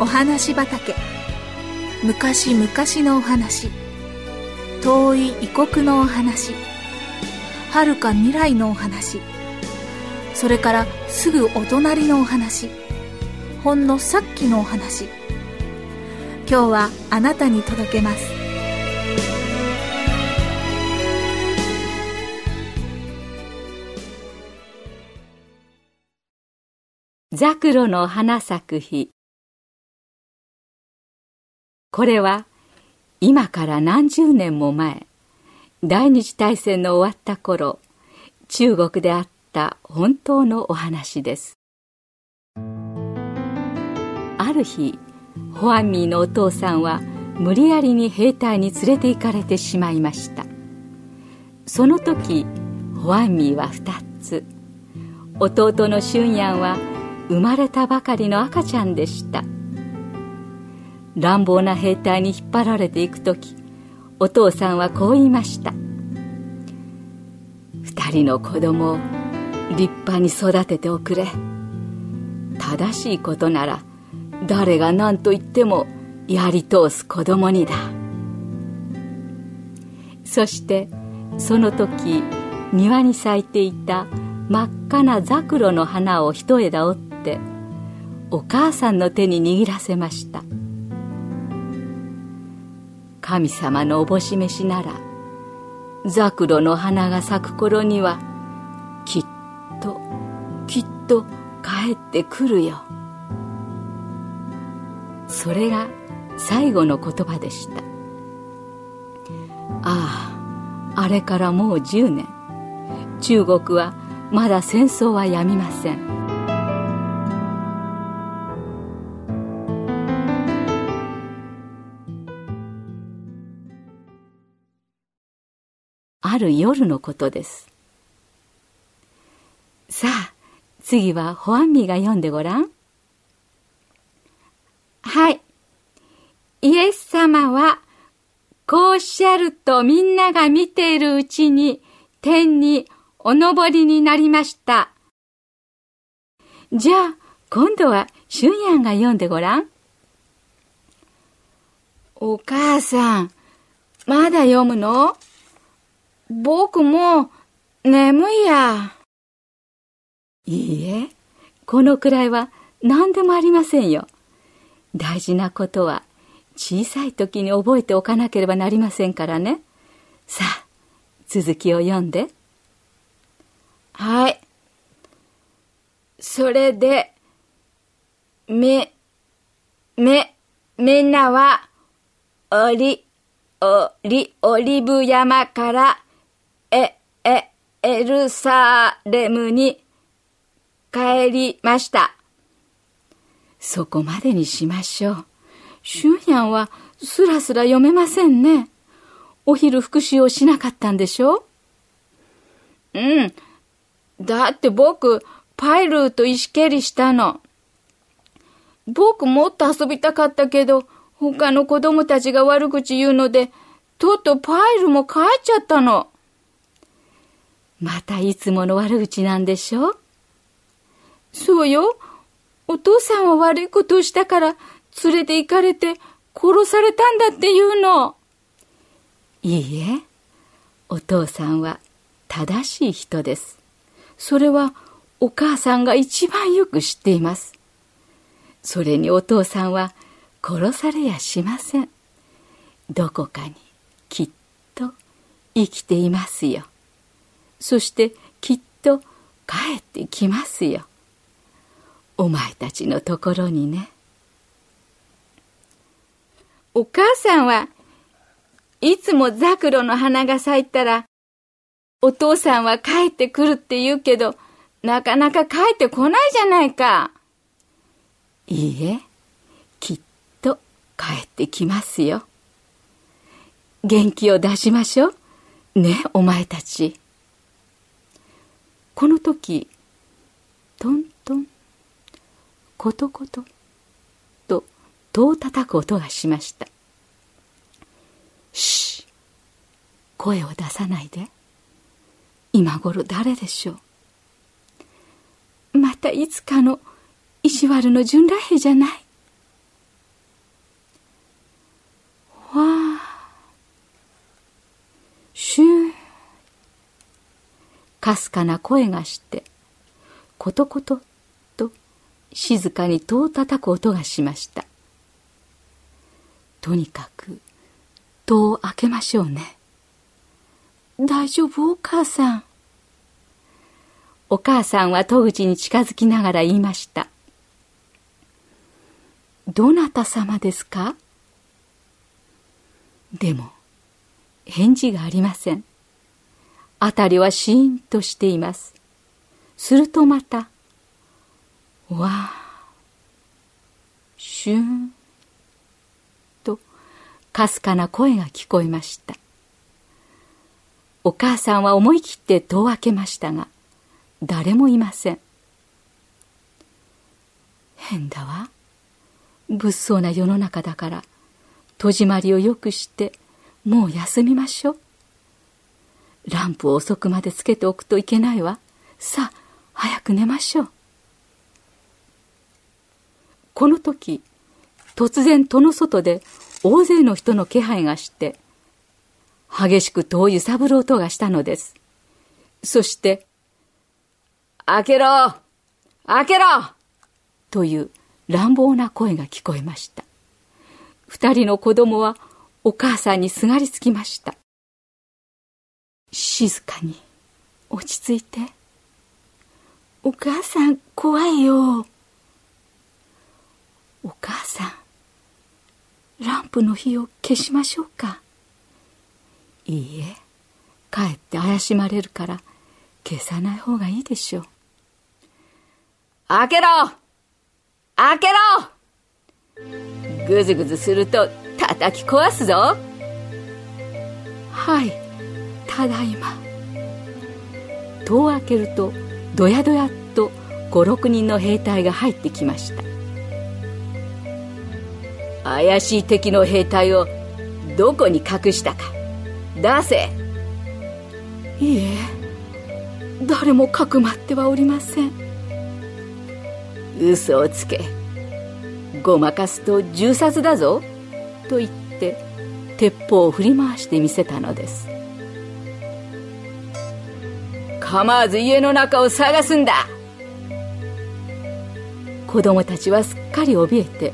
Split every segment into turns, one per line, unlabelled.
お話畑。昔々のお話。遠い異国のお話。遥か未来のお話。それからすぐお隣のお話。ほんのさっきのお話。今日はあなたに届けます。
ザクロの花咲く日。これは今から何十年も前第二次大戦の終わった頃中国であった本当のお話です。ある日ホアンミーのお父さんは無理やりに兵隊に連れて行かれてしまいました。その時ホアンミーは2つ。弟のシュンヤンは生まれたばかりの赤ちゃんでした。乱暴な兵隊に引っ張られていく時お父さんはこう言いました。二人の子供を立派に育てておくれ。正しいことなら誰が何と言ってもやり通す子供にだ。そしてその時庭に咲いていた真っ赤なザクロの花を一枝折ってお母さんの手に握らせました。神様のおぼし飯ならザクロの花が咲く頃にはきっときっと帰ってくるよ。それが最後の言葉でした。あああれからもう10年。中国はまだ戦争はやみません。る夜のことですさあ次はホアンミが読んでごらん
はいイエス様はこうおっしゃるとみんなが見ているうちに天にお登りになりました。
じゃあ、今度はシュンヤンが読んでごらん。
お母さん、まだ読むの？僕も眠いや。
いいえ、このくらいは何でもありませんよ。大事なことは小さい時に覚えておかなければなりませんからね。さあ、続きを読んで。
はい。それで、め、め、みんなは、おり、おり、オリブ山から、え、え、エルサレムに帰りました。
そこまでにしましょう。シュンヤンはすらすら読めませんね。お昼復習をしなかったんでしょ
うん。だって僕、パイルーと石蹴りしたの。僕もっと遊びたかったけど、他の子供たちが悪口言うので、とっとパイルも帰っちゃったの。
またいつもの悪口なんでしょ？
そうよ。お父さんは悪いことをしたから連れて行かれて殺されたんだって言うの。
いいえ、お父さんは正しい人です。それはお母さんが一番よく知っています。それにお父さんは殺されやしません。どこかにきっと生きていますよ。そしてきっと帰ってきますよ。お前たちのところにね。
お母さんはいつもザクロの花が咲いたら、お父さんは帰ってくるって言うけど、なかなか帰ってこないじゃないか。
いいえ、きっと帰ってきますよ。元気を出しましょう。ね、お前たち。この時トントンコトコトと戸を叩く音がしました「し声を出さないで。今頃誰でしょ
う。またいつかの意地悪の純羅兵じゃない」わあ
かすかな声がして、コトコトと静かに戸を叩く音がしました。とにかく戸を開けましょうね。大丈夫お母さん。お母さんは戸口に近づきながら言いました。どなた様ですか？でも、返事がありません。あたりはシーンとしています。するとまた、わあ、シューン、と、かすかな声が聞こえました。お母さんは思い切って戸を開けましたが、誰もいません。変だわ。物騒な世の中だから、戸締まりをよくして、もう休みましょう。ランプを遅くまでつけておくといけないわ。さあ、早く寝ましょう。この時、突然戸の外で大勢の人の気配がして、激しく戸を揺さぶる音がしたのです。そして、開けろ開けろという乱暴な声が聞こえました。二人の子供はお母さんにすがりつきました。静かに落ち着いて。お母さん怖いよ。お母さん、ランプの火を消しましょうか。いいえ、かえって怪しまれるから消さない方がいいでしょう。
開けろ開けろぐずぐずすると叩き壊すぞ
はいただいま。戸を開けるとどやどやっと56人の兵隊が入ってきました。
怪しい敵の兵隊をどこに隠したか。出せ。
いいえ誰もかくまってはおりません。
嘘をつけ。ごまかすと銃殺だぞ。
と言って鉄砲を振り回してみせたのです
構わず家の中を探すんだ。
子供たちはすっかり怯えて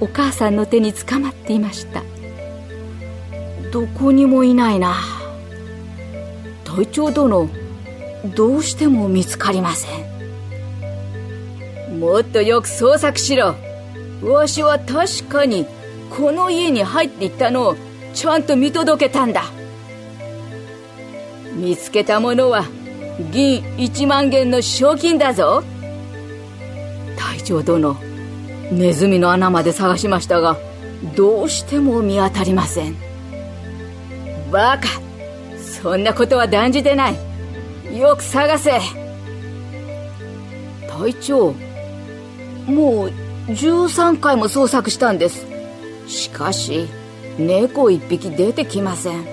お母さんの手につかまっていました。
どこにもいないな。隊長殿どうしても見つかりません。もっとよく捜索しろ。わしは確かにこの家に入っていったのをちゃんと見届けたんだ。見つけたものは銀1万元の賞金だぞ。隊長殿ネズミの穴まで探しましたがどうしても見当たりません。バカそんなことは断じてない。よく探せ。隊長もう13回も捜索したんです。しかし猫一匹出てきません。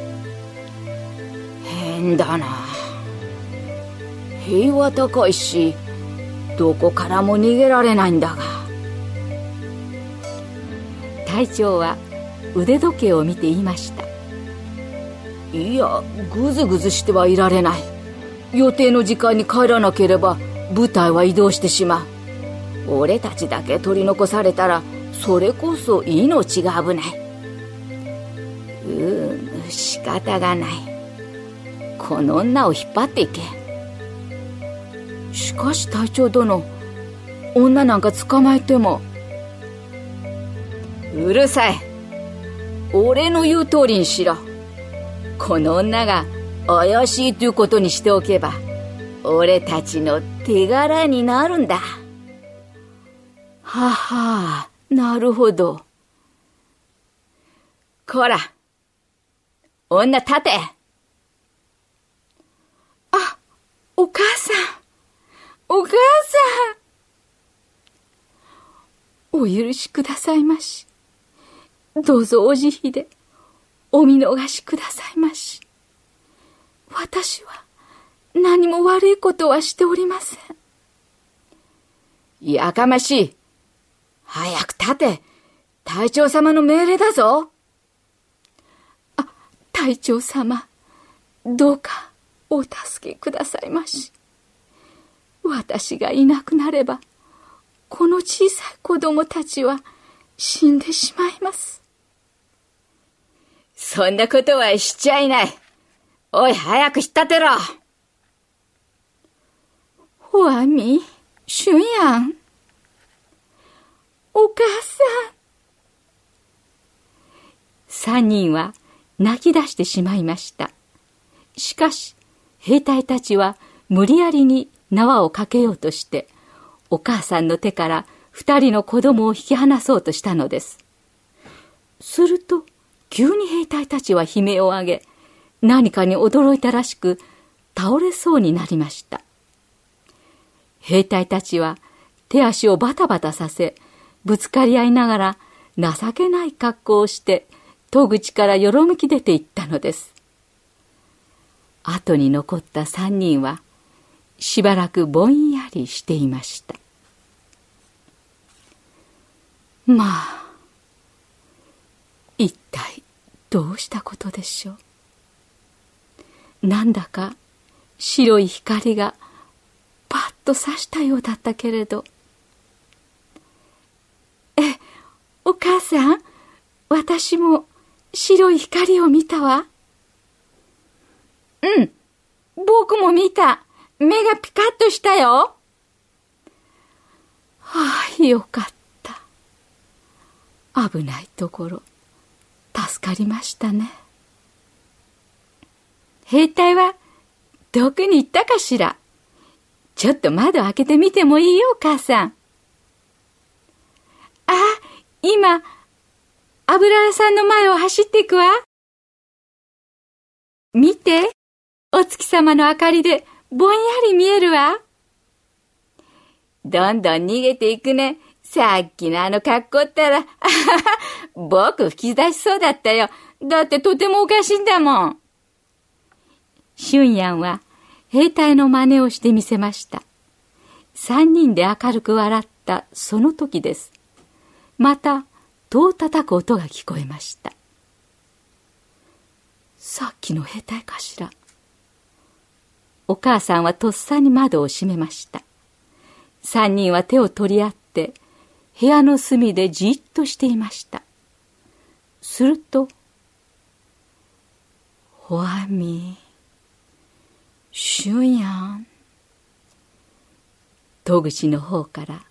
変だな。塀は高いしどこからも逃げられないんだが
隊長は腕時計を見て言いました
いやぐずぐずしてはいられない予定の時間に帰らなければ部隊は移動してしまう俺たちだけ取り残されたらそれこそ命が危ない。うむ、仕方がない。この女を引っ張っていけ。かし隊長殿、女なんか捕まえても。うるさい。俺の言う通りにしろ。この女が怪しいということにしておけば、俺たちの手柄になるんだ。
ははあ。なるほど。
こら、女立て
あ、お母さん、お母さん。お許しくださいまし。どうぞお慈悲でお見逃しくださいまし。私は何も悪いことはしておりません。
やかましい。早く立て。隊長様の命令だぞ。
あ、隊長様、どうかお助けくださいまし。私がいなくなれば、この小さい子供たちは死んでしまいます。
そんなことはしちゃいない。おい、早く引っ立てろ。
ほわみ、しゅんやん。お母さん。三人は泣き出してしまいました。しかし、兵隊たちは無理やりに縄をかけようとして、お母さんの手から二人の子供を引き離そうとしたのです。すると、急に兵隊たちは悲鳴を上げ、何かに驚いたらしく、倒れそうになりました。兵隊たちは手足をバタバタさせ、ぶつかり合いながら情けない格好をして戸口からよろむき出ていったのです。後に残った三人はしばらくぼんやりしていました。まあ、一体どうしたことでしょう。なんだか白い光がパッと刺したようだったけれど。え、お母さん、私も白い光を見たわ。うん。僕も見た。目がピカッとしたよ。はあ、よかった。危ないところ、助かりましたね。兵隊は、どこに行ったかしらちょっと窓開けてみてもいいよ、お母さん。あ、今、油屋さんの前を走っていくわ。見て、お月様の明かりでぼんやり見えるわ。
どんどん逃げていくね。さっきのあの格好ったら、あはは僕吹き出しそうだったよ。だってとてもおかしいんだもん。
春ヤンは兵隊の真似をしてみせました。三人で明るく笑ったその時です。また、戸を叩く音が聞こえましたさっきの兵隊かしらお母さんはとっさに窓を閉めました三人は手を取り合って部屋の隅でじっとしていましたすると「ほあみしゅんやん」戸口の方から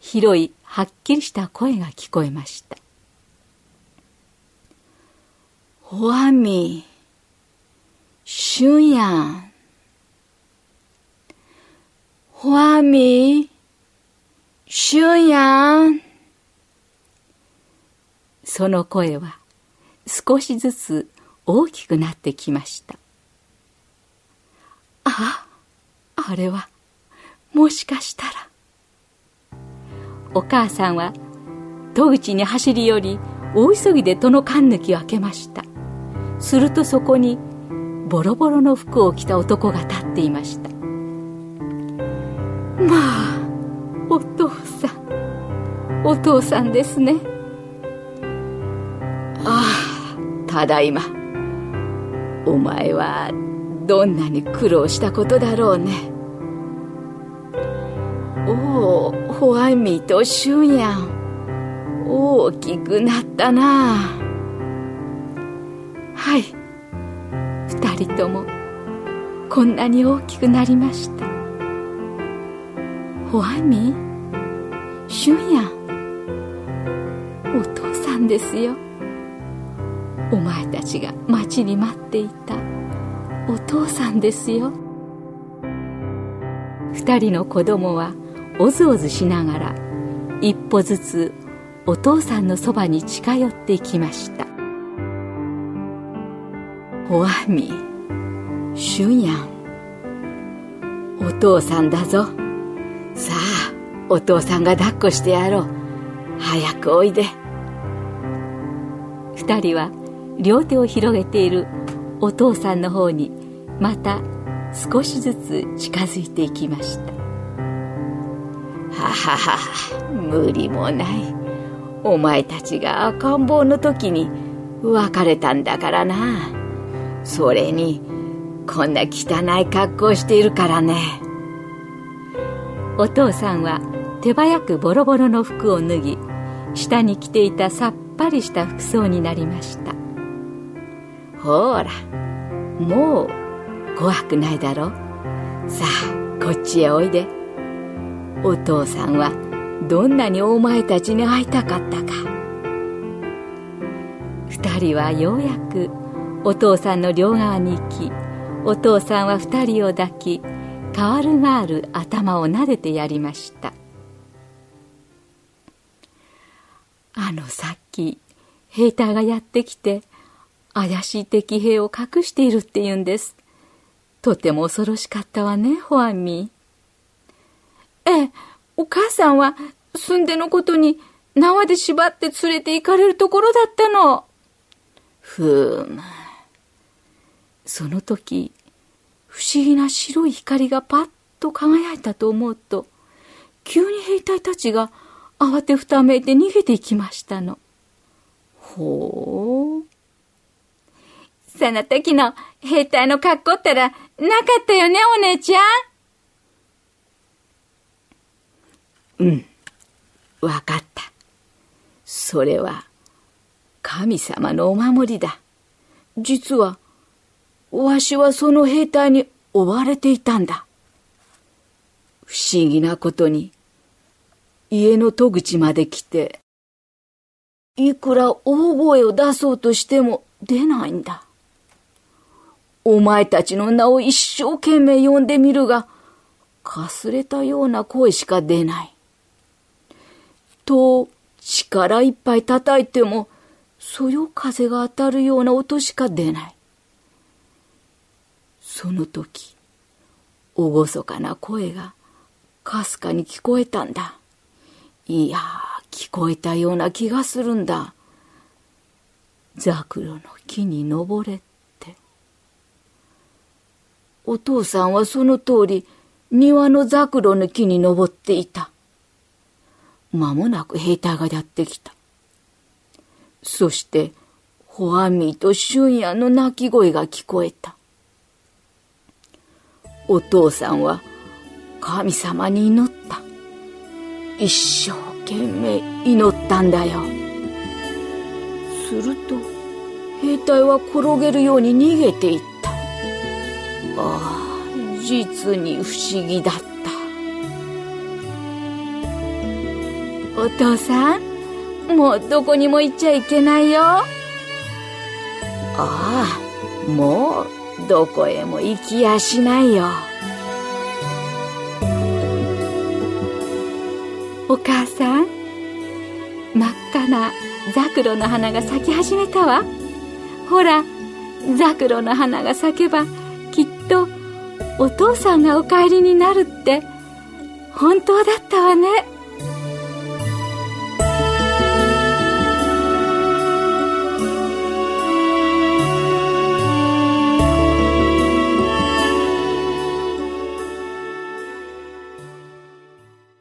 広いはっきりした声が聞こえました。
ほあみ、しゅんやん。ほあみ、しゅんやん。
その声は少しずつ大きくなってきました。あ、あれは、もしかしたら。お母さんは戸口に走り寄り大急ぎで戸の缶抜きを開けましたするとそこにボロボロの服を着た男が立っていましたまあお父さん。お父さんですね。
ああただいま。お前はどんなに苦労したことだろうね。おおホワイミーとシュンヤン。大きくなったな。
はい。二人ともこんなに大きくなりました。ホワイミシュンヤンお父さんですよ。お前たちが待ちに待っていた。お父さんですよ。二人の子供はおずおずしながら一歩ずつお父さんのそばに近寄っていきました。
おあみしゅんやんお父さんだぞ。さあお父さんが抱っこしてやろう早くおいで
二人は両手を広げているお父さんの方にまた少しずつ近づいていきました
ははは、無理もない。お前たちが赤ん坊の時に別れたんだからな。それに、
こんな汚い格好しているからね
お父さんは手早くボロボロの服を脱ぎ下に着ていたさっぱりした服装になりました。
ほらもう怖くないだろ？さあこっちへおいで。お父さんはどんなにお前たちに会いたかったか。
二人はようやくお父さんの両側に行きお父さんは二人を抱きカールガール頭を撫でてやりました。あのさっき兵隊がやってきて怪しい敵兵を隠しているって言うんです。とても恐ろしかったわねホアミ。ええお母さんは住んでのことに縄で縛って連れて行かれるところだったの。
ふむ
その時不思議な白い光がパッと輝いたと思うと急に兵隊たちが慌てふためいて逃げていきましたの。
ほ
う。その時の兵隊の格好ったらなかったよね、お姉ちゃん。
うん、わかった。それは神様のお守りだ。実はわしはその兵隊に追われていたんだ。不思議なことに、家の戸口まで来て、いくら大声を出そうとしても出ないんだ。お前たちの名を一生懸命呼んでみるが、かすれたような声しか出ない。と、力いっぱい叩いても、そよ風が当たるような音しか出ない。その時厳かな声がかすかに聞こえたんだ。いや聞こえたような気がするんだ。ザクロの木に登れって。お父さんはその通り庭のザクロの木に登っていた。間もなく兵隊がやってきた。そしてホアミーと春夜の鳴き声が聞こえた。お父さんは神様に祈った。一生懸命祈ったんだよ。すると、兵隊は転げるように逃げていった。ああ、実に不思議だった。お父さん、もうどこにも行っちゃいけないよ。ああ、もうどこへも行きやしないよ。
お母さん真っ赤なザクロの花が咲き始めたわ。ほらザクロの花が咲けばきっとお父さんがお帰りになるって本当だったわね。